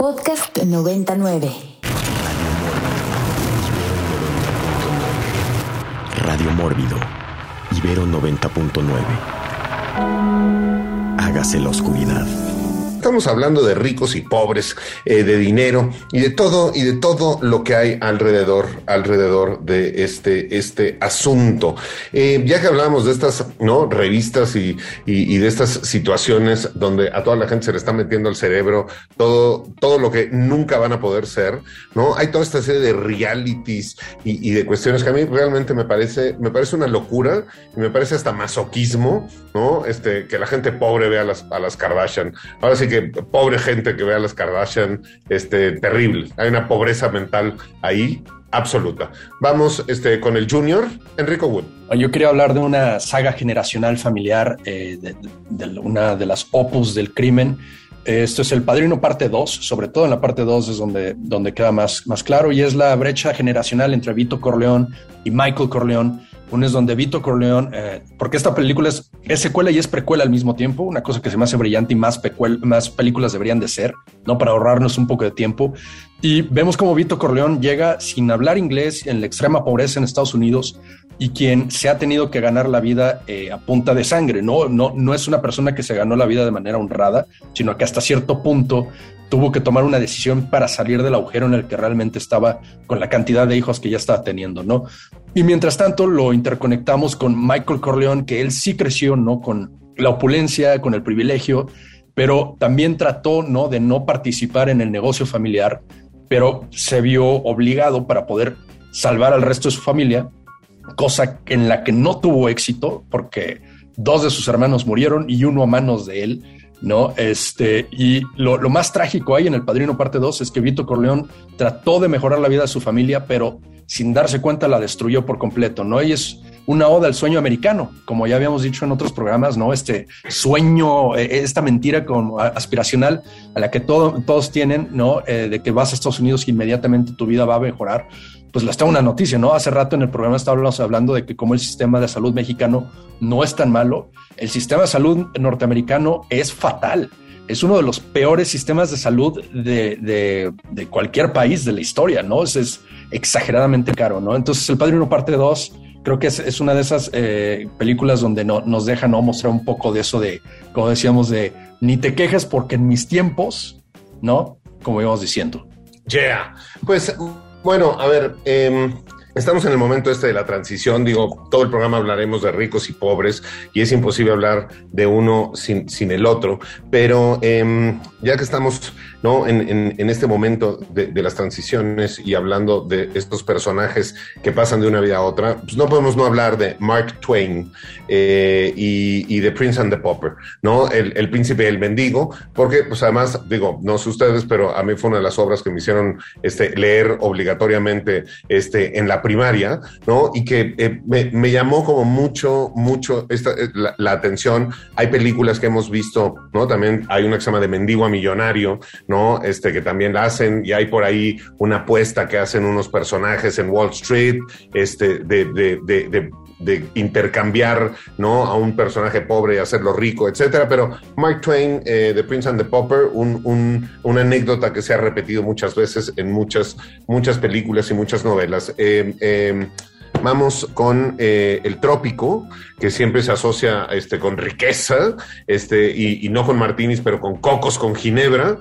Podcast 99. Radio Mórbido. Ibero 90.9. Hágase la oscuridad. Estamos hablando de ricos y pobres, eh, de dinero y de todo y de todo lo que hay alrededor, alrededor de este, este asunto. Eh, ya que hablábamos de estas no revistas y, y, de estas situaciones donde a toda la gente se le está metiendo al cerebro todo, todo lo que nunca van a poder ser, no hay toda esta serie de realities y, de cuestiones que a mí realmente me parece, me parece una locura y me parece hasta masoquismo, no este que la gente pobre vea las, a las Kardashian. Ahora sí que pobre gente que vea las Kardashian, este, terrible. Hay una pobreza mental ahí absoluta. Vamos este, con el Junior, Enrico Wood. Yo quería hablar de una saga generacional familiar, eh, de, una de las opus del crimen. Esto es El Padrino parte 2, sobre todo en la parte 2 es donde, donde queda más, más claro, y es la brecha generacional entre Vito Corleón y Michael Corleón uno es donde Vito Corleone, eh, porque esta película es, secuela y es precuela al mismo tiempo, una cosa que se me hace brillante y más, películas deberían de ser, ¿no? Para ahorrarnos un poco de tiempo. Y vemos como Vito Corleone llega sin hablar inglés en la extrema pobreza en Estados Unidos y quien se ha tenido que ganar la vida eh, a punta de sangre, ¿no? No, no es una persona que se ganó la vida de manera honrada, sino que hasta cierto punto tuvo que tomar una decisión para salir del agujero en el que realmente estaba con la cantidad de hijos que ya estaba teniendo, ¿no? Y mientras tanto lo interconectamos con Michael Corleone, que él sí creció, ¿no? Con la opulencia, con el privilegio, pero también trató, ¿no? De no participar en el negocio familiar, pero se vio obligado para poder salvar al resto de su familia, cosa en la que no tuvo éxito porque dos de sus hermanos murieron y uno a manos de él ¿no? Este, y lo, más trágico ahí en El Padrino Parte 2 es que Vito Corleón trató de mejorar la vida de su familia, pero sin darse cuenta la destruyó por completo, ¿no? Y es una oda al sueño americano, como ya habíamos dicho en otros programas, ¿no? Este sueño, eh, esta mentira como aspiracional a la que todos tienen, ¿no? Eh, de que vas a Estados Unidos y inmediatamente tu vida va a mejorar pues les tengo una noticia, ¿no? Hace rato en el programa estábamos hablando de que como el sistema de salud mexicano no es tan malo, el sistema de salud norteamericano es fatal. Es uno de los peores sistemas de salud de, cualquier país de la historia, ¿no? Es, es, exageradamente caro, ¿no? Entonces, El Padrino Parte 2 creo que es, una de esas eh, películas donde no, nos deja ¿no? mostrar un poco de eso de, como decíamos, de ni te quejes porque en mis tiempos, ¿no? Como íbamos diciendo. Yeah. Pues bueno, a ver, eh, Estamos en el momento este de la transición, digo, todo el programa hablaremos de ricos y pobres y es imposible hablar de uno sin, sin el otro, pero em, ya que estamos ¿no? en, en, este momento de, las transiciones y hablando de estos personajes que pasan de una vida a otra, pues no podemos no hablar de Mark Twain eh, y, y, de Prince and the Popper, ¿no? El, el príncipe y el mendigo, porque pues además, digo, no sé ustedes, pero a mí fue una de las obras que me hicieron este, leer obligatoriamente este, en la primaria, ¿no? Y que eh, me, llamó como mucho, mucho esta, eh, la, atención. Hay películas que hemos visto, ¿no? También hay una que se llama de Mendigo a Millonario, ¿no? Este que también la hacen y hay por ahí una apuesta que hacen unos personajes en Wall Street, este, de, de, de, de intercambiar ¿no? a un personaje pobre y hacerlo rico, etcétera. Pero Mark Twain, eh, The Prince and the Popper, un, un, una anécdota que se ha repetido muchas veces en muchas, muchas películas y muchas novelas. Eh, eh, vamos con el trópico, que siempre se asocia este, con riqueza, este, y, y no con martinis, pero con cocos, con ginebra.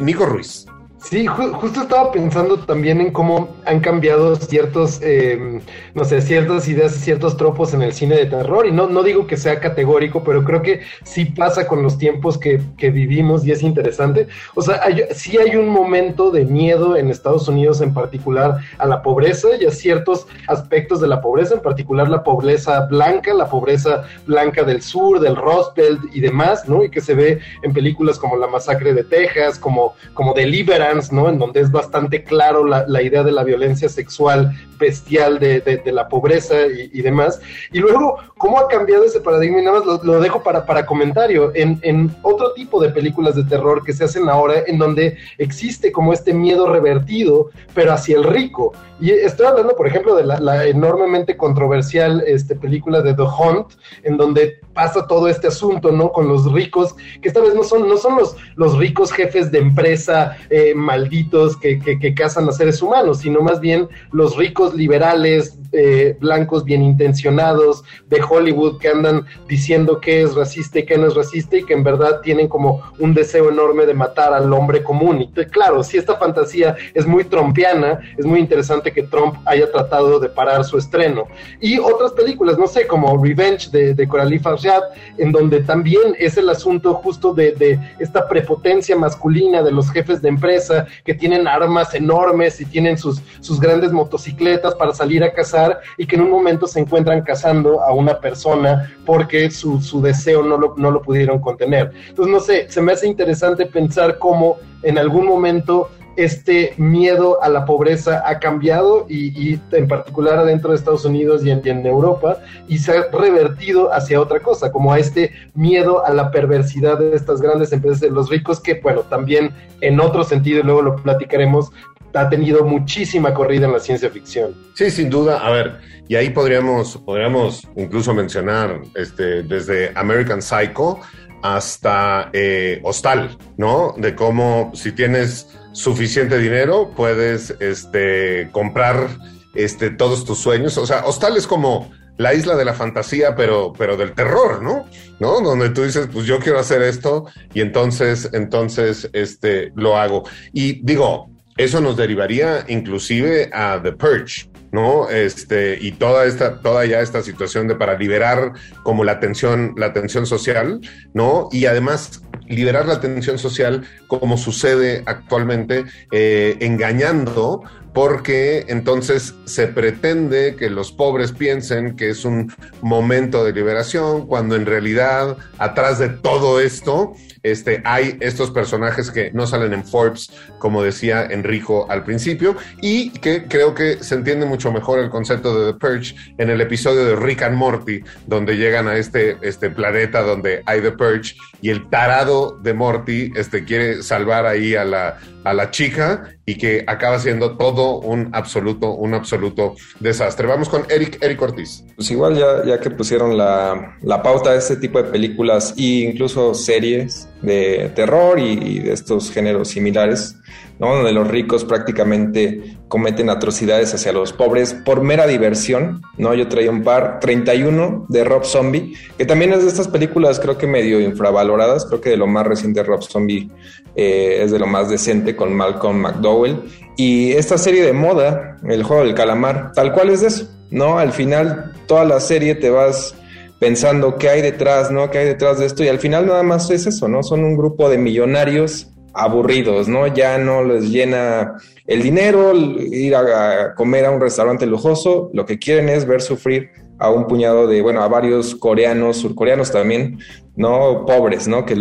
Nico Ruiz. Sí, justo estaba pensando también en cómo han cambiado ciertos, eh, no sé, ciertas ideas, ciertos tropos en el cine de terror. Y no, no digo que sea categórico, pero creo que sí pasa con los tiempos que, vivimos y es interesante. O sea, hay, sí hay un momento de miedo en Estados Unidos en particular a la pobreza y a ciertos aspectos de la pobreza, en particular la pobreza blanca, la pobreza blanca del sur, del Rust y demás, ¿no? Y que se ve en películas como La Masacre de Texas, como, como Deliverance ¿no? En donde es bastante claro la, idea de la violencia sexual bestial de, la pobreza y, demás. Y luego, cómo ha cambiado ese paradigma y nada más lo, dejo para, para comentario. En, en, otro tipo de películas de terror que se hacen ahora, en donde existe como este miedo revertido, pero hacia el rico. Y estoy hablando, por ejemplo, de la, enormemente controversial este, película de The Hunt, en donde pasa todo este asunto, ¿no? Con los ricos, que esta vez no son, no son los, los ricos jefes de empresa eh, malditos que, que, que, cazan a seres humanos, sino más bien los ricos liberales, eh, blancos bien intencionados de Hollywood que andan diciendo que es racista y que no es racista y que en verdad tienen como un deseo enorme de matar al hombre común. Y claro, si esta fantasía es muy trompiana, es muy interesante que Trump haya tratado de parar su estreno. Y otras películas, no sé, como Revenge de, de Coralie Farjad, en donde también es el asunto justo de, de esta prepotencia masculina de los jefes de empresa que tienen armas enormes y tienen sus, sus grandes motocicletas para salir a cazar y que en un momento se encuentran cazando a una persona porque su, su deseo no lo, no lo pudieron contener. Entonces, no sé, se me hace interesante pensar cómo en algún momento este miedo a la pobreza ha cambiado y, en particular adentro de Estados Unidos y en, en, Europa y se ha revertido hacia otra cosa, como a este miedo a la perversidad de estas grandes empresas de los ricos que, bueno, también en otro sentido, y luego lo platicaremos, ha tenido muchísima corrida en la ciencia ficción. Sí, sin duda. A ver, y ahí podríamos, podríamos incluso mencionar este, desde American Psycho hasta eh, Hostal, ¿no? De cómo si tienes suficiente dinero puedes este, comprar este, todos tus sueños. O sea, Hostal es como la isla de la fantasía, pero, pero del terror, ¿no? ¿No? Donde tú dices, pues yo quiero hacer esto y entonces, entonces, este, lo hago. Y digo, eso nos derivaría inclusive a The Purge, ¿no? Este, y toda esta, toda ya esta situación de para liberar como la tensión, la tensión social, ¿no? Y además liberar la tensión social como sucede actualmente, eh, engañando porque entonces se pretende que los pobres piensen que es un momento de liberación, cuando en realidad atrás de todo esto este, hay estos personajes que no salen en Forbes, como decía Enrico al principio, y que creo que se entiende mucho mejor el concepto de The Purge en el episodio de Rick and Morty, donde llegan a este, este planeta donde hay The Purge y el tarado de Morty este, quiere salvar ahí a la, a la chica y que acaba siendo todo un absoluto, un absoluto desastre. Vamos con Eric, Eric Ortiz. Pues igual ya, ya que pusieron la, la pauta de este tipo de películas e incluso series de terror y, de estos géneros similares, ¿no? donde los ricos prácticamente cometen atrocidades hacia los pobres por mera diversión. ¿no? Yo traía un par, 31 de Rob Zombie, que también es de estas películas creo que medio infravaloradas, creo que de lo más reciente Rob Zombie eh, es de lo más decente con Malcolm McDowell. Y esta serie de moda, el juego del calamar, tal cual es eso. ¿no? Al final toda la serie te vas pensando qué hay detrás, ¿no? ¿Qué hay detrás de esto? Y al final nada más es eso, ¿no? Son un grupo de millonarios aburridos, ¿no? Ya no les llena el dinero, ir a, comer a un restaurante lujoso, lo que quieren es ver sufrir a un puñado de, bueno, a varios coreanos, surcoreanos también, ¿no? Pobres, ¿no? Que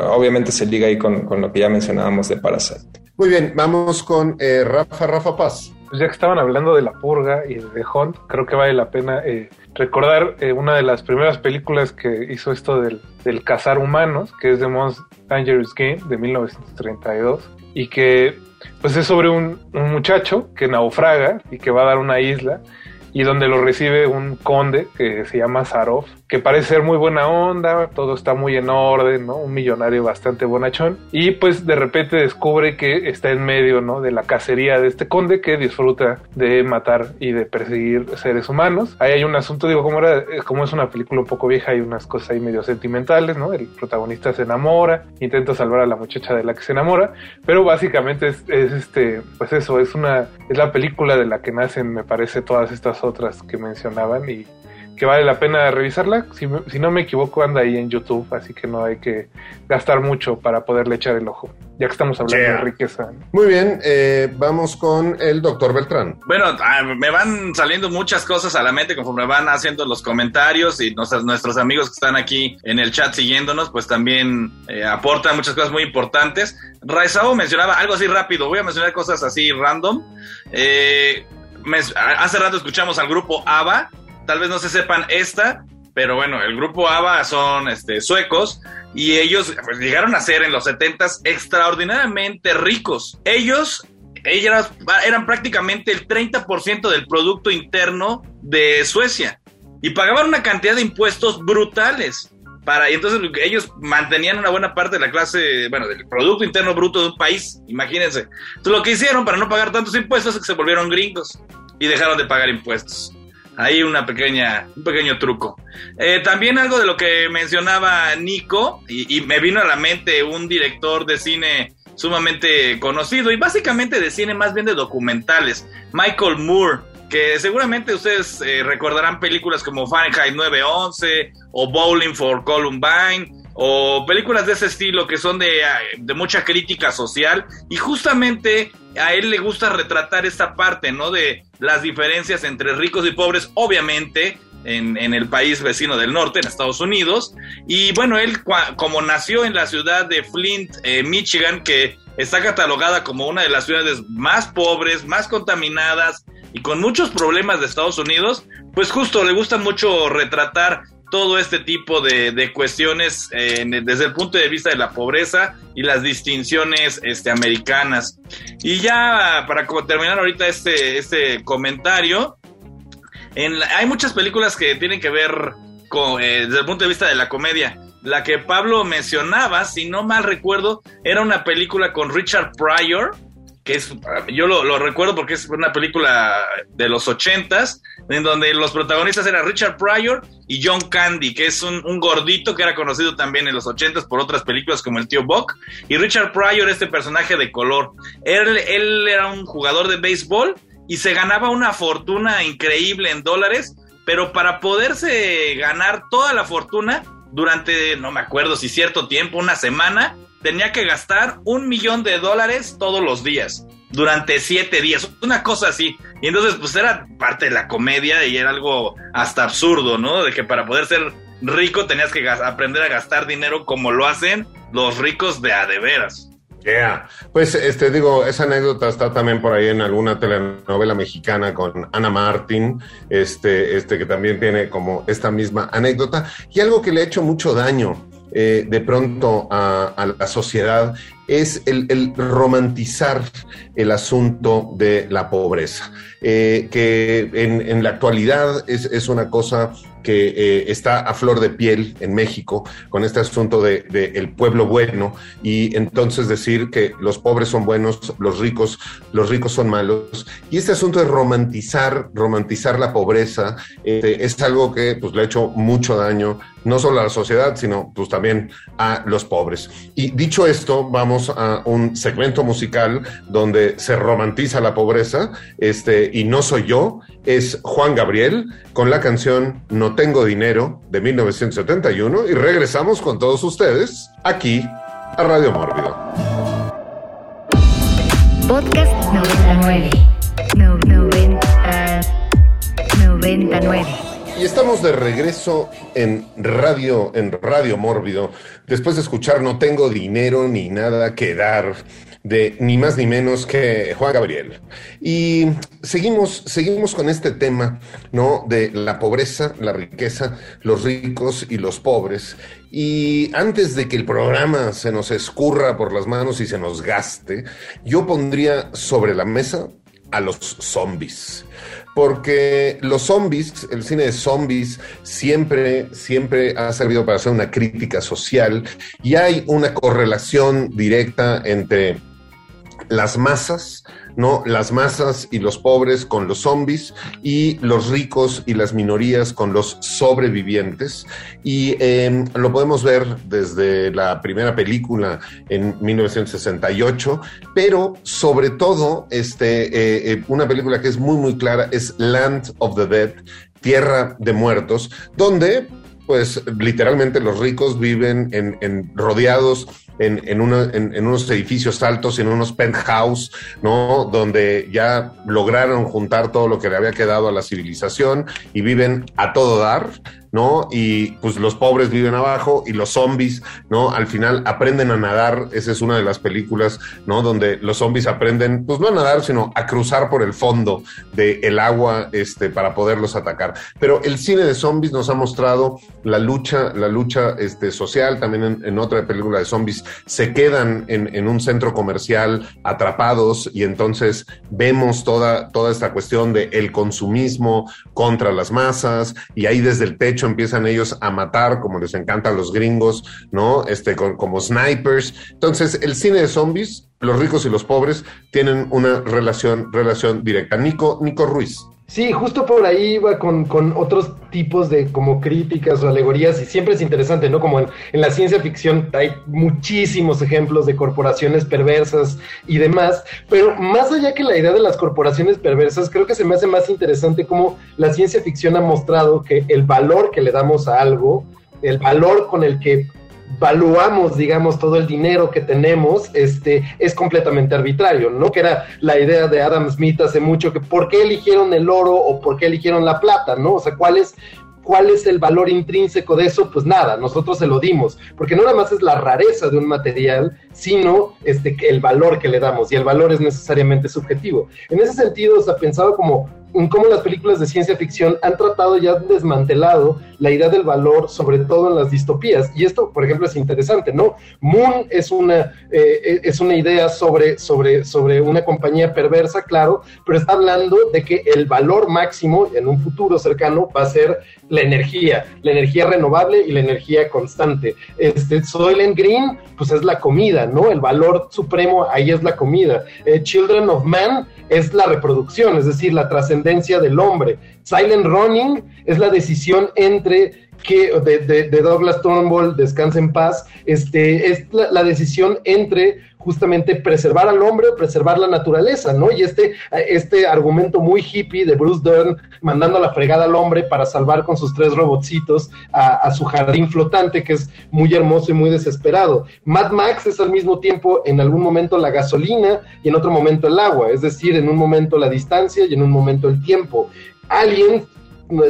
obviamente se liga ahí con, lo que ya mencionábamos de Parasite. Muy bien, vamos con eh, Rafa, Rafa Paz. Pues ya que estaban hablando de la purga y de Hunt, creo que vale la pena eh, recordar eh, una de las primeras películas que hizo esto del, del cazar humanos, que es The Most Dangerous Game de 1932, y que pues es sobre un, un muchacho que naufraga y que va a dar una isla y donde lo recibe un conde que se llama Sarov, que parece ser muy buena onda, todo está muy en orden, ¿no? Un millonario bastante bonachón. Y pues de repente descubre que está en medio, ¿no? De la cacería de este conde que disfruta de matar y de perseguir seres humanos. Ahí hay un asunto, digo, como, era, como es una película un poco vieja, hay unas cosas ahí medio sentimentales, ¿no? El protagonista se enamora, intenta salvar a la muchacha de la que se enamora, pero básicamente es, es este, pues eso, es una, es la película de la que nacen, me parece, todas estas otras que mencionaban y que vale la pena revisarla. Si, no me equivoco, anda ahí en YouTube, así que no hay que gastar mucho para poderle echar el ojo, ya que estamos hablando de riqueza. Muy bien, eh, vamos con el doctor Beltrán. Bueno, ah, me van saliendo muchas cosas a la mente conforme van haciendo los comentarios y nuestros, nuestros amigos que están aquí en el chat siguiéndonos, pues también eh, aportan muchas cosas muy importantes. Raizao mencionaba algo así rápido, voy a mencionar cosas así random. Eh, hace rato escuchamos al grupo ABBA, tal vez no se sepan esta, pero bueno, el grupo ABBA son este, suecos y ellos pues, llegaron a ser en los 70 extraordinariamente ricos. Ellos, ellas eran prácticamente el 30% del Producto Interno de Suecia y pagaban una cantidad de impuestos brutales. Para, y entonces ellos mantenían una buena parte de la clase, bueno, del Producto Interno Bruto de un país, imagínense. Entonces lo que hicieron para no pagar tantos impuestos es que se volvieron gringos y dejaron de pagar impuestos. Ahí una pequeña, un pequeño truco. Eh, también algo de lo que mencionaba Nico, y, me vino a la mente un director de cine sumamente conocido, y básicamente de cine más bien de documentales, Michael Moore, que seguramente ustedes eh, recordarán películas como Fahrenheit 911 o Bowling for Columbine o películas de ese estilo que son de, de, mucha crítica social y justamente a él le gusta retratar esta parte, ¿no? De las diferencias entre ricos y pobres, obviamente. En, el país vecino del norte, en Estados Unidos. Y bueno, él como nació en la ciudad de Flint, eh, Michigan, que está catalogada como una de las ciudades más pobres, más contaminadas y con muchos problemas de Estados Unidos, pues justo le gusta mucho retratar todo este tipo de, cuestiones eh, desde el punto de vista de la pobreza y las distinciones este, americanas. Y ya para terminar ahorita este, este comentario, hay muchas películas que tienen que ver con, eh, desde el punto de vista de la comedia. La que Pablo mencionaba, si no mal recuerdo, era una película con Richard Pryor, que es, yo lo, recuerdo porque es una película de los ochentas, en donde los protagonistas eran Richard Pryor y John Candy, que es un, gordito que era conocido también en los ochentas por otras películas como El Tío Buck, y Richard Pryor, este personaje de color. Él, él era un jugador de béisbol y se ganaba una fortuna increíble en dólares, pero para poderse ganar toda la fortuna durante, no me acuerdo si cierto tiempo, una semana, tenía que gastar un millón de dólares todos los días, durante siete días, una cosa así. Y entonces, pues era parte de la comedia y era algo hasta absurdo, ¿no? De que para poder ser rico tenías que aprender a gastar dinero como lo hacen los ricos de a de veras. Yeah. Pues este digo, esa anécdota está también por ahí en alguna telenovela mexicana con Ana Martín, este, este que también tiene como esta misma anécdota y algo que le ha hecho mucho daño eh, de pronto a, la sociedad es el, romantizar el asunto de la pobreza, eh, que en, la actualidad es, es una cosa que eh, está a flor de piel en México con este asunto de, el pueblo bueno y entonces decir que los pobres son buenos, los ricos, los ricos son malos. Y este asunto de romantizar, romantizar la pobreza este, es algo que pues, le ha hecho mucho daño no solo a la sociedad, sino pues también a los pobres. Y dicho esto, vamos a un segmento musical donde se romantiza la pobreza, este, y no soy yo, es Juan Gabriel con la canción No tengo dinero de 1971 y regresamos con todos ustedes aquí a Radio Mórbido. Podcast 99. 99. Y estamos de regreso en Radio, en Radio Mórbido, después de escuchar No tengo dinero ni nada que dar de ni más ni menos que Juan Gabriel. Y seguimos, seguimos con este tema, ¿no? De la pobreza, la riqueza, los ricos y los pobres. Y antes de que el programa se nos escurra por las manos y se nos gaste, yo pondría sobre la mesa a los zombies porque los zombies, el cine de zombies, siempre, siempre ha servido para hacer una crítica social y hay una correlación directa entre las masas, ¿no? Las masas y los pobres con los zombies y los ricos y las minorías con los sobrevivientes. Y em, lo podemos ver desde la primera película en 1968, pero sobre todo este, eh, eh, una película que es muy, muy clara es Land of the Dead, Tierra de Muertos, donde pues literalmente los ricos viven en, rodeados en, en, unos edificios altos, en unos penthouse, ¿no? Donde ya lograron juntar todo lo que le había quedado a la civilización y viven a todo dar, ¿no? Y pues los pobres viven abajo y los zombies, ¿no? Al final aprenden a nadar, esa es una de las películas, ¿no? Donde los zombies aprenden, pues no a nadar, sino a cruzar por el fondo del agua, este, para poderlos atacar. Pero el cine de zombies nos ha mostrado la lucha, la lucha este, social, también en, en otra película de zombies, se quedan en, en un centro comercial atrapados y entonces vemos toda, toda esta cuestión de el consumismo contra las masas y ahí desde el techo empiezan ellos a matar como les encantan los gringos, ¿no? Este, con- como snipers. Entonces, el cine de zombies, los ricos y los pobres tienen una relación, relación directa. Nico, Nico Ruiz. Sí, justo por ahí iba con, con otros tipos de como críticas o alegorías y siempre es interesante, ¿no? Como en, en la ciencia ficción hay muchísimos ejemplos de corporaciones perversas y demás, pero más allá que la idea de las corporaciones perversas, creo que se me hace más interesante cómo la ciencia ficción ha mostrado que el valor que le damos a algo, el valor con el que valuamos, digamos, todo el dinero que tenemos, este, es completamente arbitrario, ¿no? Que era la idea de Adam Smith hace mucho, que por qué eligieron el oro o por qué eligieron la plata, ¿no? O sea, ¿cuál es, cuál es el valor intrínseco de eso? Pues nada, nosotros se lo dimos, porque no nada más es la rareza de un material, sino este, el valor que le damos, y el valor es necesariamente subjetivo. En ese sentido, o sea, pensaba como en cómo las películas de ciencia ficción han tratado ya desmantelado la idea del valor, sobre todo en las distopías. Y esto, por ejemplo, es interesante, ¿no? Moon es una, eh, es una idea sobre, sobre, sobre una compañía perversa, claro, pero está hablando de que el valor máximo en un futuro cercano va a ser la energía, la energía renovable y la energía constante. Este, Soylent Green, pues es la comida, ¿no? El valor supremo ahí es la comida. Eh, Children of Man es la reproducción, es decir, la trascendencia del hombre. Silent Running es la decisión entre que de, de, Douglas Turnbull, descansa en paz, este, es la, decisión entre justamente preservar al hombre o preservar la naturaleza, ¿no? Y este, este argumento muy hippie de Bruce Dern mandando la fregada al hombre para salvar con sus tres robotcitos a, a su jardín flotante, que es muy hermoso y muy desesperado. Mad Max es al mismo tiempo en algún momento la gasolina y en otro momento el agua, es decir, en un momento la distancia y en un momento el tiempo. Alien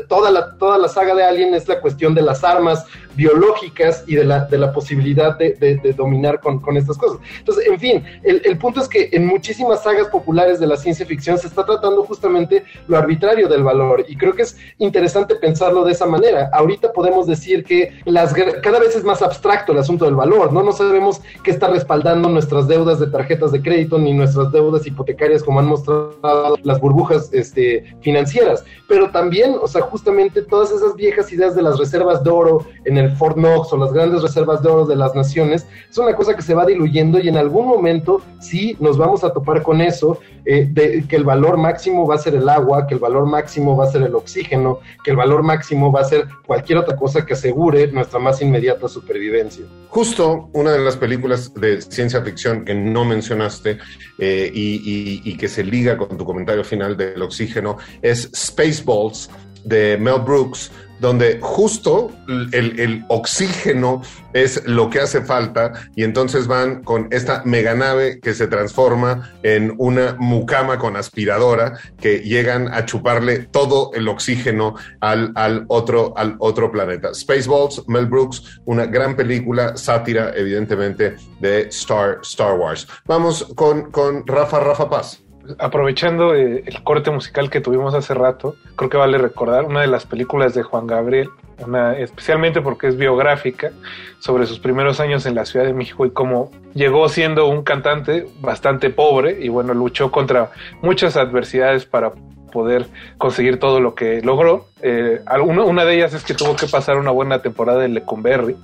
toda la, toda la saga de Alien es la cuestión de las armas biológicas y de la, de la posibilidad de, de, dominar con, con, estas cosas. Entonces, en fin, el, el, punto es que en muchísimas sagas populares de la ciencia ficción se está tratando justamente lo arbitrario del valor y creo que es interesante pensarlo de esa manera. Ahorita podemos decir que las, cada vez es más abstracto el asunto del valor, ¿no? No sabemos qué está respaldando nuestras deudas de tarjetas de crédito ni nuestras deudas hipotecarias como han mostrado las burbujas este, financieras, pero también, o sea, justamente todas esas viejas ideas de las reservas de oro en el Fort Knox o las grandes reservas de oro de las naciones, es una cosa que se va diluyendo y en algún momento sí nos vamos a topar con eso, eh, de que el valor máximo va a ser el agua, que el valor máximo va a ser el oxígeno, que el valor máximo va a ser cualquier otra cosa que asegure nuestra más inmediata supervivencia. Justo una de las películas de ciencia ficción que no mencionaste eh, y, y, y que se liga con tu comentario final del oxígeno es Spaceballs de Mel Brooks, donde justo el, oxígeno es lo que hace falta y entonces van con esta meganave que se transforma en una mucama con aspiradora que llegan a chuparle todo el oxígeno al, al otro planeta. Spaceballs, Mel Brooks, una gran película, sátira evidentemente de Star, Star Wars. Vamos con, con Rafa, Rafa Paz aprovechando eh, el corte musical que tuvimos hace rato, creo que vale recordar una de las películas de Juan Gabriel, una, especialmente porque es biográfica, sobre sus primeros años en la Ciudad de México y cómo llegó siendo un cantante bastante pobre y bueno, luchó contra muchas adversidades para poder conseguir todo lo que logró. Eh, una, una de ellas es que tuvo que pasar una buena temporada en Lecumberri,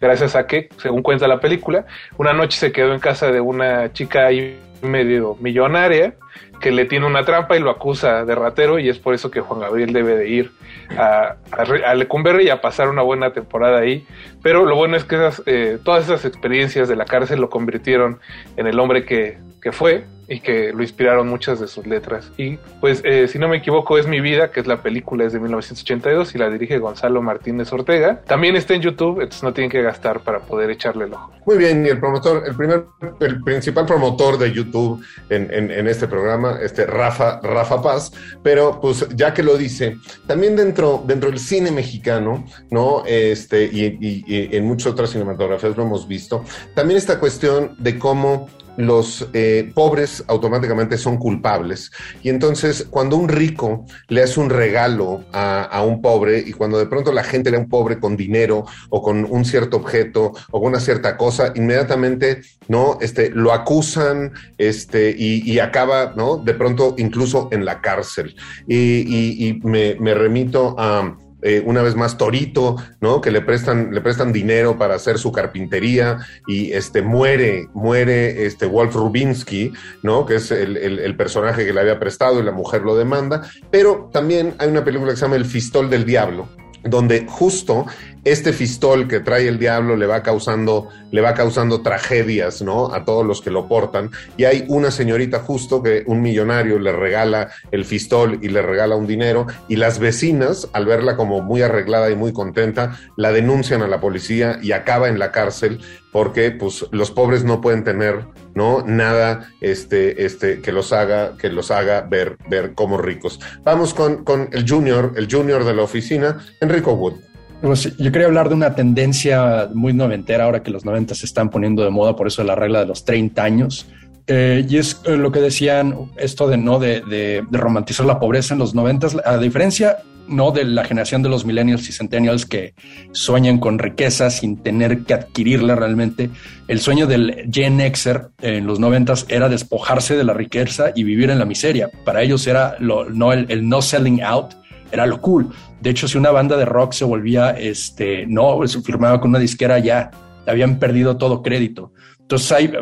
gracias a que, según cuenta la película, una noche se quedó en casa de una chica ahí medio millonaria que le tiene una trampa y lo acusa de ratero y es por eso que Juan Gabriel debe de ir a, a, a y a pasar una buena temporada ahí. Pero lo bueno es que esas, eh, todas esas experiencias de la cárcel lo convirtieron en el hombre que, que fue y que lo inspiraron muchas de sus letras. Y pues, eh, si no me equivoco, es Mi Vida, que es la película, es de 1982 y la dirige Gonzalo Martínez Ortega. También está en YouTube, entonces no tienen que gastar para poder echarle el ojo. Muy bien, y el promotor, el primer, el principal promotor de YouTube en, en, en este programa, este Rafa, Rafa Paz, pero pues ya que lo dice, también dentro, dentro del cine mexicano, ¿no? Este, y, y- y en muchas otras cinematografías lo hemos visto, también esta cuestión de cómo los eh, pobres automáticamente son culpables. Y entonces, cuando un rico le hace un regalo a, a un pobre y cuando de pronto la gente le da un pobre con dinero o con un cierto objeto o con una cierta cosa, inmediatamente, ¿no? Este, lo acusan este, y, y acaba, ¿no? De pronto incluso en la cárcel. Y, y- y me, me remito a eh, una vez más Torito, ¿no? Que le prestan, le prestan dinero para hacer su carpintería y este muere, muere este Wolf Rubinsky, ¿no? Que es el, el- el personaje que le había prestado y la mujer lo demanda. Pero también hay una película que se llama El Fistol del Diablo, donde justo este fistol que trae el diablo le va causando, le va causando tragedias, ¿no? A todos los que lo portan. Y hay una señorita justo que un millonario le regala el fistol y le regala un dinero y las vecinas, al verla como muy arreglada y muy contenta, la denuncian a la policía y acaba en la cárcel porque pues los pobres no pueden tener no nada este este que los haga que los haga ver ver como ricos. Vamos con, con el junior el junior de la oficina Enrico Wood. Pues yo quería hablar de una tendencia muy noventera ahora que los 90 se están poniendo de moda, por eso la regla de los 30 años. Eh, y es eh, lo que decían, esto de no de, de- de romantizar la pobreza en los 90, a diferencia no de la generación de los millennials y centennials que sueñan con riqueza sin tener que adquirirla realmente. El sueño del Gen Xer en los 90 era despojarse de la riqueza y vivir en la miseria. Para ellos era no el, el no selling out, era lo cool. De hecho, si una banda de rock se volvía, este, no, se firmaba con una disquera ya, habían perdido todo crédito. Entonces hay,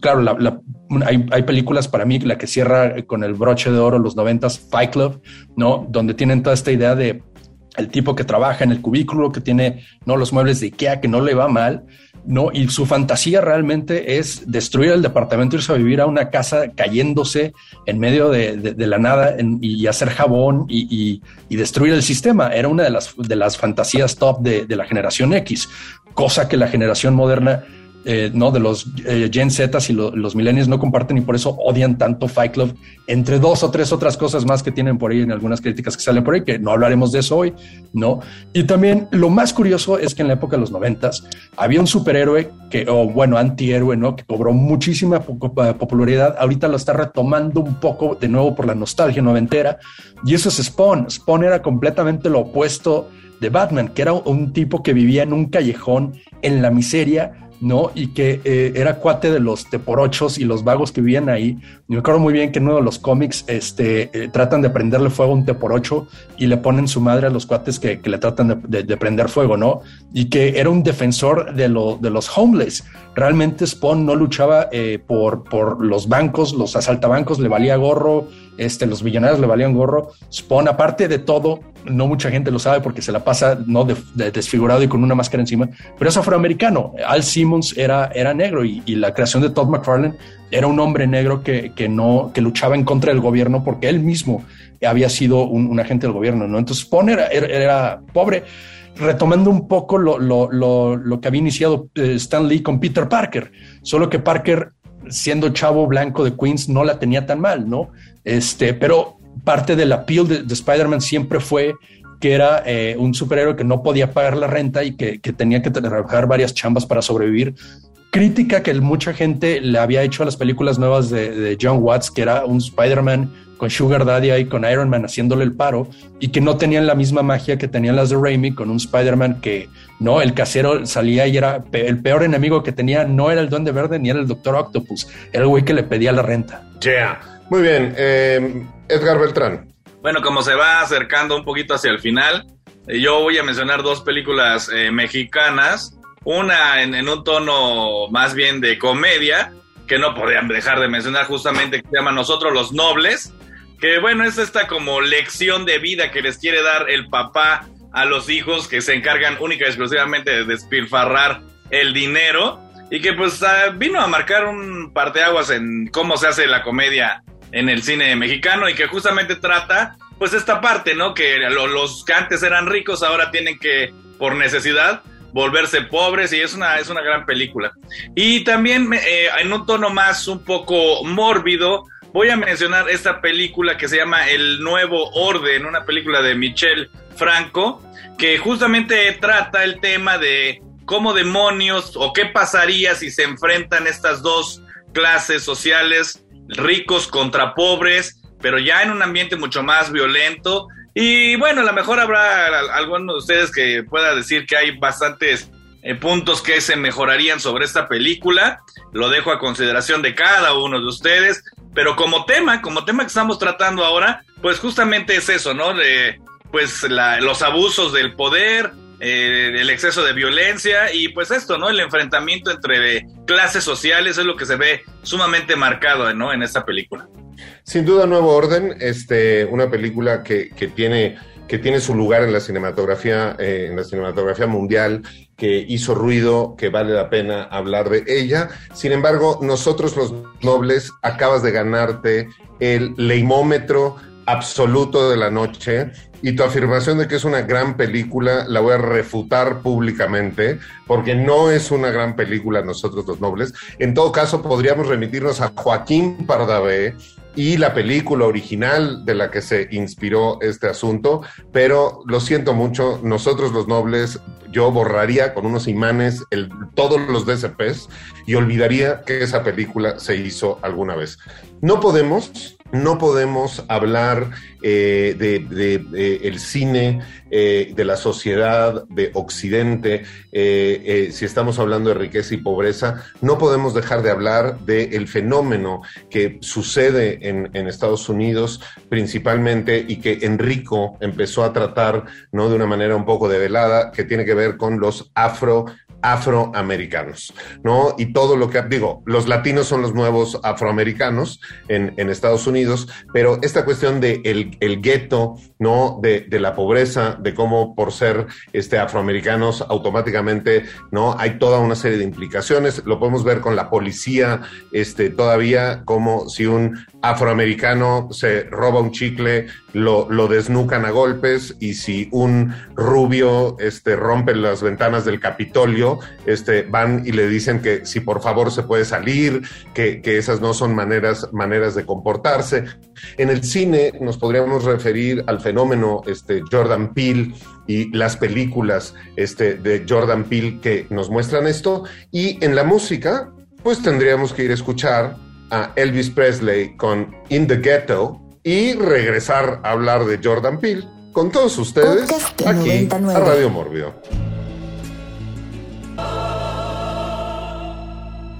claro, la- la- hay, películas para mí, la que cierra con el broche de oro los noventas, Fight Club, ¿no? Donde tienen toda esta idea de el tipo que trabaja en el cubículo, que tiene, ¿no? Los muebles de Ikea, que no le va mal, ¿no? Y su fantasía realmente es destruir el departamento, irse a vivir a una casa cayéndose en medio de, la nada en- y hacer jabón y destruir el sistema. Era una de las, de las fantasías top de, de la generación X, cosa que la generación moderna eh, no de los eh, Gen Z y lo- los millennials no comparten y por eso odian tanto Fight Club, entre dos o tres otras cosas más que tienen por ahí en algunas críticas que salen por ahí, que no hablaremos de eso hoy, ¿no? Y también lo más curioso es que en la época de los noventas había un superhéroe que, o bueno, antihéroe, ¿no? Que cobró muchísima po- popularidad, ahorita lo está retomando un poco de nuevo por la nostalgia noventera, y eso es Spawn. Spawn era completamente lo opuesto de Batman, que era un tipo que vivía en un callejón en la miseria, ¿no? Y que eh, era cuate de los teporochos y los vagos que vivían ahí. Y me acuerdo muy bien que en uno de los cómics este, eh, tratan de prenderle fuego a un teporocho y le ponen su madre a los cuates que, que le tratan de, de- de prender fuego, ¿no? Y que era un defensor de, lo- de los homeless. Realmente Spawn no luchaba eh, por, por los bancos, los asaltabancos le valía gorro, este, los millonarios le valían gorro. Spawn, aparte de todo, no mucha gente lo sabe porque se la pasa no de- de- desfigurado y con una máscara encima, pero es afroamericano. Al Simmons era, era negro y, la creación de Todd McFarlane era un hombre negro que, que no que luchaba en contra del gobierno porque él mismo había sido un, un agente del gobierno, ¿no? Entonces Spawn era, era, era pobre. Retomando un poco lo, lo, lo, lo que había iniciado eh, Stan Lee con Peter Parker, solo que Parker siendo chavo blanco de Queens no la tenía tan mal, ¿no? Este, pero parte del appeal de, de Spider-Man siempre fue que era eh, un superhéroe que no podía pagar la renta y que, que tenía que trabajar varias chambas para sobrevivir. Crítica que mucha gente le había hecho a las películas nuevas de, de John Watts, que era un Spider-Man con Sugar Daddy y con Iron Man haciéndole el paro y que no tenían la misma magia que tenían las de Raimi con un Spider-Man que no, el casero salía y era pe- el peor enemigo que tenía, no era el Duende Verde ni era el Doctor Octopus, era el güey que le pedía la renta. Yeah. Muy bien. eh, Edgar Beltrán. Bueno, como se va acercando un poquito hacia el final, eh, yo voy a mencionar dos películas eh, mexicanas. Una en, un tono más bien de comedia, que no podían dejar de mencionar justamente, que se llama Nosotros los Nobles, que bueno, es esta como lección de vida que les quiere dar el papá a los hijos que se encargan única y exclusivamente de despilfarrar el dinero. y que pues ah, vino a marcar un parteaguas en cómo se hace la comedia en el cine mexicano y que justamente trata pues esta parte, ¿no? Que los que antes eran ricos ahora tienen que, por necesidad, volverse pobres y es una, es una gran película. Y también eh, en un tono más un poco mórbido, voy a mencionar esta película que se llama El Nuevo Orden, una película de Michel Franco, que justamente trata el tema de cómo demonios o qué pasaría si se enfrentan estas dos clases sociales, ricos contra pobres, pero ya en un ambiente mucho más violento. Y bueno, a lo mejor habrá alguno de ustedes que pueda decir que hay bastantes eh, puntos que se mejorarían sobre esta película. Lo dejo a consideración de cada uno de ustedes. Pero como tema, como tema que estamos tratando ahora, pues justamente es eso, ¿no? De, pues los abusos del poder, eh, el exceso de violencia y pues esto, ¿no? El enfrentamiento entre clases sociales es lo que se ve sumamente marcado, ¿no? En esta película. Sin duda, Nuevo Orden, este, una película que, que tiene que tiene su lugar en la cinematografía, eh, en la cinematografía mundial, que hizo ruido, que vale la pena hablar de ella. Sin embargo, nosotros los nobles acabas de ganarte el leimómetro absoluto de la noche y tu afirmación de que es una gran película la voy a refutar públicamente porque no es una gran película nosotros los nobles. En todo caso, podríamos remitirnos a Joaquín Pardavé y la película original de la que se inspiró este asunto, pero lo siento mucho, nosotros los nobles, yo borraría con unos imanes todos los DCPs y olvidaría que esa película se hizo alguna vez. No podemos no podemos hablar eh, de, el cine, eh, de la sociedad de Occidente, eh, si estamos hablando de riqueza y pobreza, no podemos dejar de hablar del fenómeno que sucede en, en, Estados Unidos principalmente y que Enrico empezó a tratar ¿no? de una manera un poco develada, que tiene que ver con los afro afroamericanos, ¿no? Y todo lo que, digo, los latinos son los nuevos afroamericanos en, en Estados Unidos, pero esta cuestión de el, el gueto, ¿no? De, de, la pobreza, de cómo por ser este, afroamericanos automáticamente, ¿no? Hay toda una serie de implicaciones, lo podemos ver con la policía, este, todavía como si un afroamericano se roba un chicle, lo, desnucan a golpes y si un rubio este, rompe las ventanas del Capitolio, este, van y le dicen que si por favor se puede salir, que, que esas no son maneras, maneras de comportarse. En el cine nos podríamos referir al fenómeno este, Jordan Peele y las películas este, de Jordan Peele que nos muestran esto. Y en la música, pues tendríamos que ir a escuchar a Elvis Presley con In the Ghetto y regresar a hablar de Jordan Peele con todos ustedes aquí a Radio Mórbido.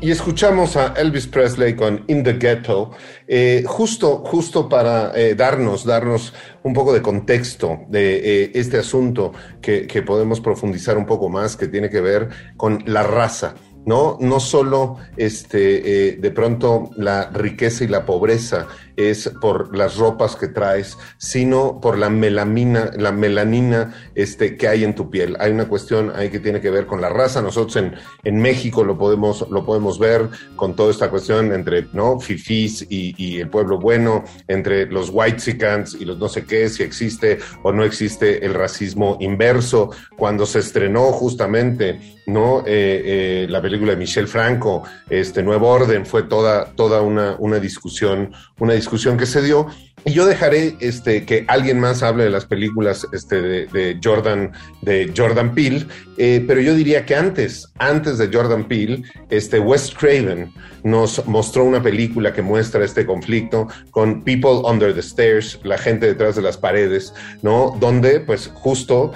Y escuchamos a Elvis Presley con In the Ghetto, eh, justo, justo para eh, darnos, darnos un poco de contexto de eh, este asunto que, que podemos profundizar un poco más, que tiene que ver con la raza. ¿No? No solo este, eh, de pronto la riqueza y la pobreza es por las ropas que traes, sino por la melamina, la melanina este, que hay en tu piel. Hay una cuestión ahí que tiene que ver con la raza. Nosotros en, en México lo podemos, lo podemos ver con toda esta cuestión entre ¿no? fifís y, y el pueblo bueno, entre los whitesicans y los no sé qué, si existe o no existe el racismo inverso. Cuando se estrenó justamente ¿no? Eh, eh, la película de Michel Franco, este Nuevo Orden, fue toda, toda una, una discusión, una discusión discusión que se dio. Y yo dejaré este, que alguien más hable de las películas este, de, Jordan, de Jordan Peele, eh, pero yo diría que antes, antes de Jordan Peele, este Wes Craven nos mostró una película que muestra este conflicto con People Under the Stairs, la gente detrás de las paredes, ¿no? Donde, pues, justo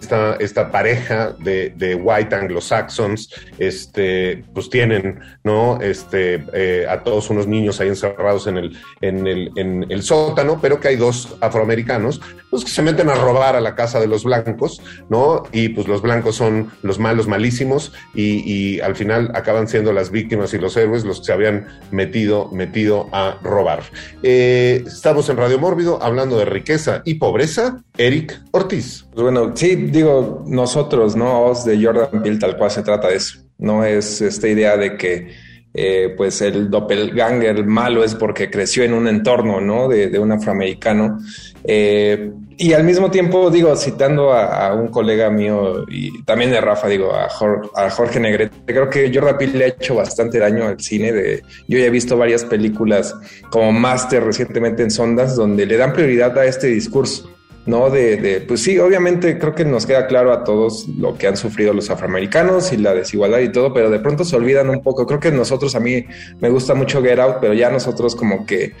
esta, pareja de, white anglo-saxons, este, pues tienen, ¿no? Este, eh, a todos unos niños ahí encerrados en el, en el, en el sótano, pero que hay dos afroamericanos, pues que se meten a robar a la casa de los blancos, ¿no? Y pues los blancos son los malos malísimos y, y al final acaban siendo las víctimas y los héroes los que se habían metido, metido a robar. Eh, estamos en Radio Mórbido hablando de riqueza y pobreza. Eric Ortiz. Pues bueno, sí, digo, nosotros, ¿no? Os de Jordan Peele, tal cual se trata de eso no es esta idea de que eh, pues el doppelganger malo es porque creció en un entorno, ¿no? De, un afroamericano. Eh, y al mismo tiempo, digo, citando a, un colega mío y también de Rafa, digo, a Jorge, a Jorge Negrete, creo que Jordan Peele le ha hecho bastante daño al cine. De, yo ya he visto varias películas como Master recientemente en Sondas, donde le dan prioridad a este discurso ¿no? De, de, pues sí, obviamente creo que nos queda claro a todos lo que han sufrido los afroamericanos y la desigualdad y todo, pero de pronto se olvidan un poco. Creo que nosotros, a mí me gusta mucho Get Out, pero ya nosotros como que,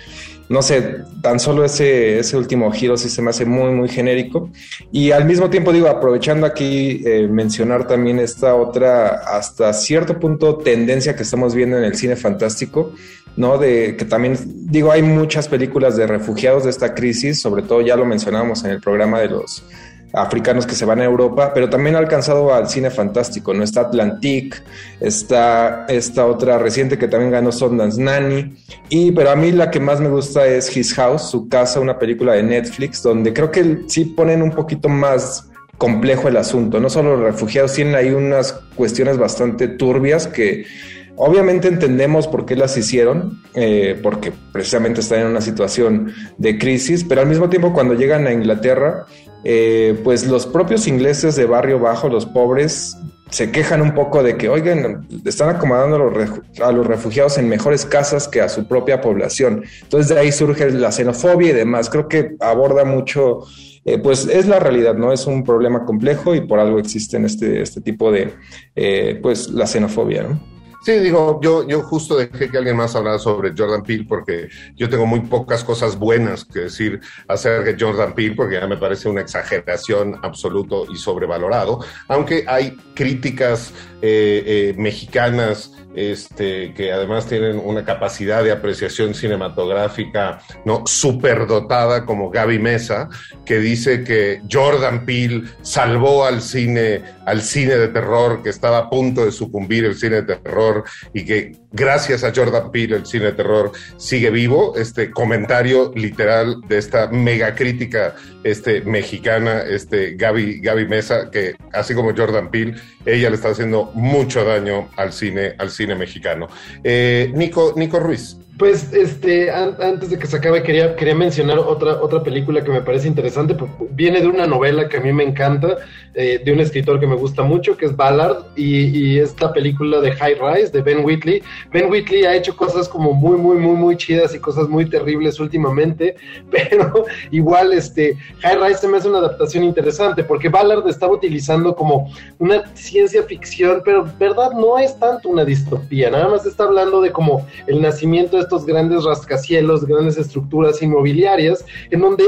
no sé, tan solo ese, ese último giro sí se me hace muy, muy genérico. Y al mismo tiempo, digo, aprovechando aquí eh, mencionar también esta otra, hasta cierto punto, tendencia que estamos viendo en el cine fantástico, ¿no? De que también, digo, hay muchas películas de refugiados de esta crisis, sobre todo ya lo mencionábamos en el programa de los africanos que se van a Europa, pero también ha alcanzado al cine fantástico, ¿no? Está Atlantic, está esta otra reciente que también ganó Sundance Nanny, y pero a mí la que más me gusta es His House, su casa, una película de Netflix, donde creo que sí ponen un poquito más complejo el asunto, no solo los refugiados, tienen ahí unas cuestiones bastante turbias que Obviamente entendemos por qué las hicieron, eh, porque precisamente están en una situación de crisis, pero al mismo tiempo cuando llegan a Inglaterra, eh, pues los propios ingleses de barrio bajo, los pobres, se quejan un poco de que, oigan, están acomodando a los, refugiados en mejores casas que a su propia población. Entonces de ahí surge la xenofobia y demás. Creo que aborda mucho, eh, pues es la realidad, ¿no? Es un problema complejo y por algo existe este, este tipo de, pues la xenofobia, ¿no? Sí, digo, yo, yo justo dejé que alguien más hablara sobre Jordan Peele porque yo tengo muy pocas cosas buenas que decir acerca de Jordan Peele porque ya me parece una exageración absoluto y sobrevalorado, aunque hay críticas eh, eh, mexicanas este, que además tienen una capacidad de apreciación cinematográfica no superdotada como Gaby Mesa, que dice que Jordan Peele salvó al cine, al cine de terror, que estaba a punto de sucumbir el cine de terror y que gracias a Jordan Peele el cine de terror sigue vivo. Este comentario literal de esta mega crítica este, mexicana, este, Gaby, Gaby Mesa, que así como Jordan Peele, ella le está haciendo mucho daño al cine, al cine mexicano. Eh, Nico, Nico Ruiz. Pues este, antes de que se acabe, quería, quería mencionar otra, otra película que me parece interesante. Viene de una novela que a mí me encanta, eh, de un escritor que me gusta mucho, que es Ballard, y, esta película de High Rise de Ben Whitley. Ben Whitley ha hecho cosas como muy, muy, muy, muy chidas y cosas muy terribles últimamente, pero igual este, High Rise se me hace una adaptación interesante, porque Ballard estaba utilizando como una ciencia ficción, pero verdad no es tanto una distopía, nada más está hablando de como el nacimiento de estos grandes rascacielos, grandes estructuras inmobiliarias, en donde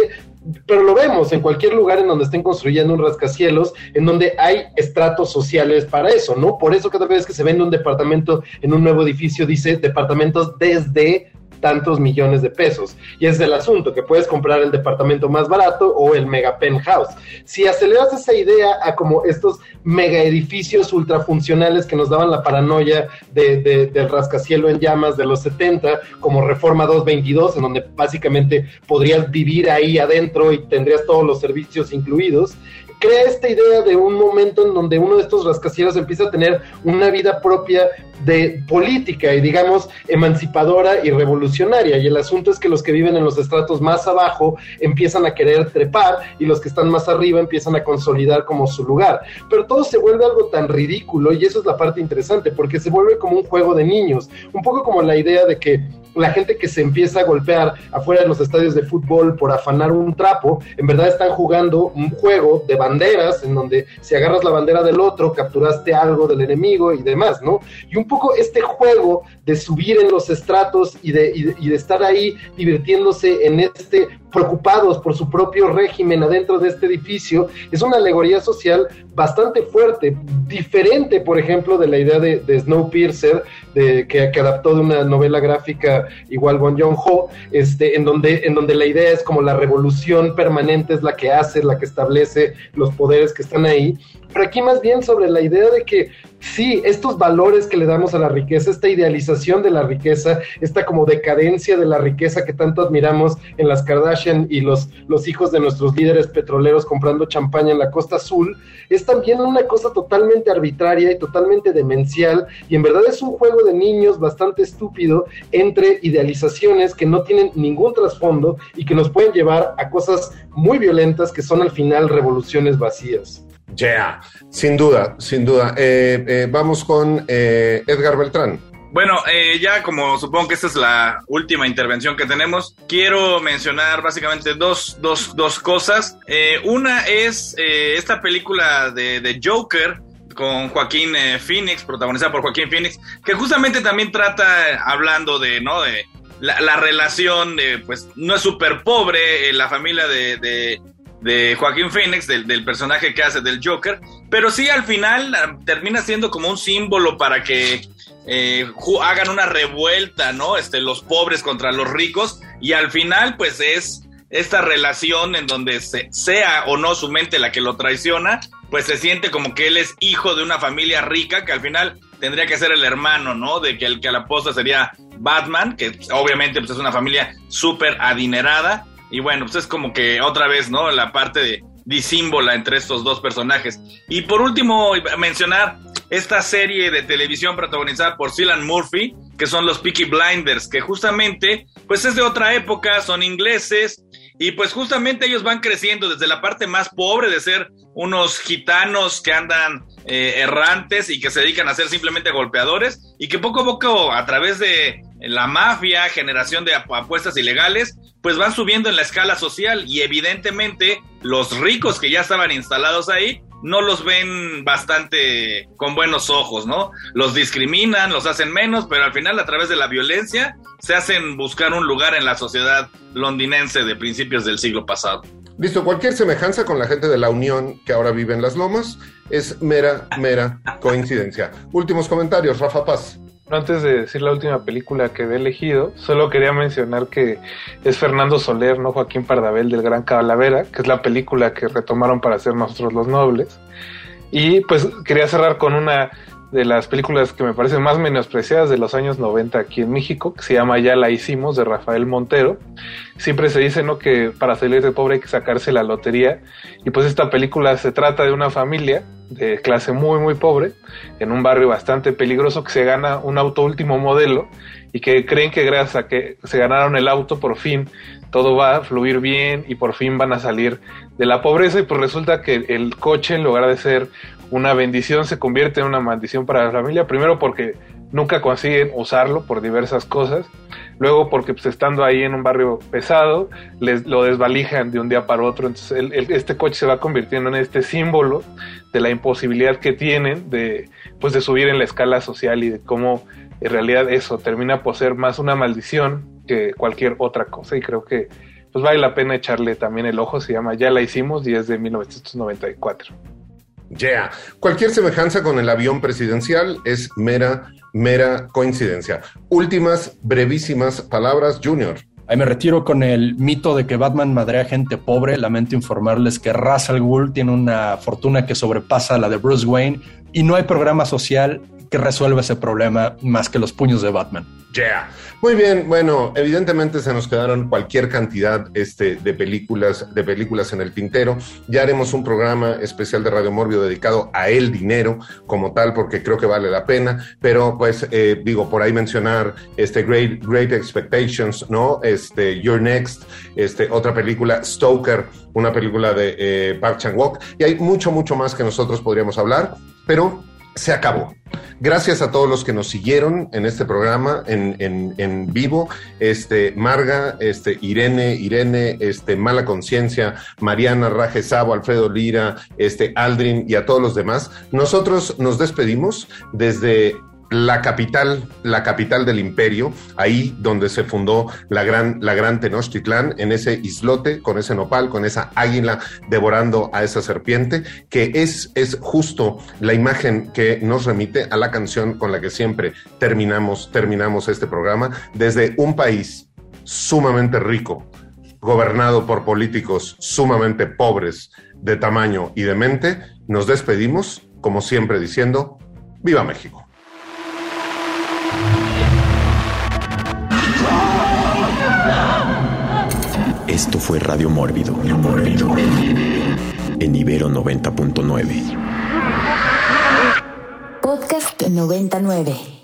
pero lo vemos en cualquier lugar en donde estén construyendo un rascacielos, en donde hay estratos sociales para eso, ¿no? Por eso cada vez que se vende un departamento en un nuevo edificio dice departamentos desde tantos millones de pesos. Y es el asunto, que puedes comprar el departamento más barato o el mega penthouse. Si aceleras esa idea a como estos mega edificios ultrafuncionales que nos daban la paranoia de, del rascacielo en llamas de los 70, como Reforma 222, en donde básicamente podrías vivir ahí adentro y tendrías todos los servicios incluidos, crea esta idea de un momento en donde uno de estos rascacielos empieza a tener una vida propia de política y digamos emancipadora y revolucionaria. Y el asunto es que los que viven en los estratos más abajo empiezan a querer trepar y los que están más arriba empiezan a consolidar como su lugar. Pero todo se vuelve algo tan ridículo y eso es la parte interesante porque se vuelve como un juego de niños, un poco como la idea de que la gente que se empieza a golpear afuera de los estadios de fútbol por afanar un trapo, en verdad están jugando un juego de banderas en donde si agarras la bandera del otro, capturaste algo del enemigo y demás, ¿no? Y un poco este juego de subir en los estratos y de, estar ahí divirtiéndose en este preocupados por su propio régimen adentro de este edificio, es una alegoría social bastante fuerte, diferente, por ejemplo, de la idea de, Snowpiercer, de, que, adaptó de una novela gráfica igual Bon Joon-ho, este, en, donde, en donde la idea es como la revolución permanente es la que hace, la que establece los poderes que están ahí, pero aquí más bien sobre la idea de que sí, estos valores que le damos a la riqueza, esta idealización de la riqueza, esta como decadencia de la riqueza que tanto admiramos en las Kardashian y los, los hijos de nuestros líderes petroleros comprando champaña en la costa azul, es también una cosa totalmente arbitraria y totalmente demencial, y en verdad es un juego de niños bastante estúpido entre idealizaciones que no tienen ningún trasfondo y que nos pueden llevar a cosas muy violentas que son al final revoluciones vacías. Yeah, sin duda, sin duda. Eh, eh, vamos con eh, Edgar Beltrán. Bueno, ya como supongo que esta es la última intervención que tenemos, quiero mencionar básicamente dos, dos, dos cosas. Una es esta película de, de Joker con Joaquín Phoenix, protagonizada por Joaquín Phoenix, que justamente también trata hablando de, ¿no? De la, la relación de, pues, no es súper pobre la familia de, de Joaquín Phoenix, del, del personaje que hace del Joker, pero sí al final ah, termina siendo como un símbolo para que eh, hagan una revuelta, ¿no? Este, los pobres contra los ricos, y al final, pues es esta relación en donde se- sea o no su mente la que lo traiciona, pues se siente como que él es hijo de una familia rica, que al final tendría que ser el hermano, ¿no? De que el que a la posta sería Batman, que obviamente pues, es una familia súper adinerada, y bueno, pues es como que otra vez, ¿no? La parte de disímbola entre estos dos personajes. Y por último, mencionar esta serie de televisión protagonizada por Cillian Murphy, que son los Peaky Blinders, que justamente, pues es de otra época, son ingleses, y pues justamente ellos van creciendo desde la parte más pobre de ser unos gitanos que andan eh, errantes y que se dedican a ser simplemente golpeadores, y que poco a poco, a través de la mafia, generación de ap- apuestas ilegales, pues van subiendo en la escala social y evidentemente los ricos que ya estaban instalados ahí no los ven bastante con buenos ojos, ¿no? Los discriminan, los hacen menos, pero al final a través de la violencia se hacen buscar un lugar en la sociedad londinense de principios del siglo pasado. Listo, cualquier semejanza con la gente de la Unión que ahora vive en Las Lomas es mera, mera coincidencia. Últimos comentarios, Rafa Paz. Antes de decir la última película que he elegido, solo quería mencionar que es Fernando Soler, no Joaquín Pardavel del Gran Calavera, que es la película que retomaron para hacer Nosotros los Nobles. Y pues quería cerrar con una de las películas que me parecen más menospreciadas de los años 90 aquí en México, que se llama Ya la hicimos, de Rafael Montero. Siempre se dice, ¿no?, que para salir de pobre hay que sacarse la lotería. Y pues esta película se trata de una familia de clase muy, muy pobre, en un barrio bastante peligroso, que se gana un auto último modelo y que creen que gracias a que se ganaron el auto, por fin todo va a fluir bien y por fin van a salir de la pobreza. Y pues resulta que el coche en lugar de ser una bendición se convierte en una maldición para la familia, primero porque nunca consiguen usarlo por diversas cosas, luego porque pues estando ahí en un barrio pesado, les lo desvalijan de un día para otro, entonces el- este coche se va convirtiendo en este símbolo de la imposibilidad que tienen de pues de subir en la escala social y de cómo en realidad eso termina por ser más una maldición que cualquier otra cosa y creo que pues vale la pena echarle también el ojo, se llama Ya la hicimos y es de 1994. Yeah. Cualquier semejanza con el avión presidencial es mera, mera coincidencia. Últimas, brevísimas palabras, Junior. Ahí me retiro con el mito de que Batman madrea gente pobre. Lamento informarles que Ra's al Ghul tiene una fortuna que sobrepasa la de Bruce Wayne y no hay programa social que resuelva ese problema más que los puños de Batman. Yeah. Muy bien, bueno, evidentemente se nos quedaron cualquier cantidad este, de películas, de películas en el tintero. Ya haremos un programa especial de Radio Morbio dedicado a el dinero como tal, porque creo que vale la pena. Pero, pues, eh, digo, por ahí mencionar este Great, Great Expectations, ¿no? Este Your Next, este, otra película, Stoker, una película de eh, Park Chan-wook. Y hay mucho, mucho más que nosotros podríamos hablar, pero se acabó. Gracias a todos los que nos siguieron en este programa en, en, en vivo. Este, Marga, este, Irene, Irene, este, Mala Conciencia, Mariana Raje Sabo, Alfredo Lira, este, Aldrin y a todos los demás. Nosotros nos despedimos desde la capital, la capital del imperio, ahí donde se fundó la gran, la gran Tenochtitlán, en ese islote, con ese nopal, con esa águila devorando a esa serpiente, que es, es justo la imagen que nos remite a la canción con la que siempre terminamos, terminamos este programa, desde un país sumamente rico, gobernado por políticos sumamente pobres de tamaño y de mente, nos despedimos, como siempre, diciendo Viva México. Esto fue Radio Mórbido. Mórbido. En Ibero 90.9. Podcast 99.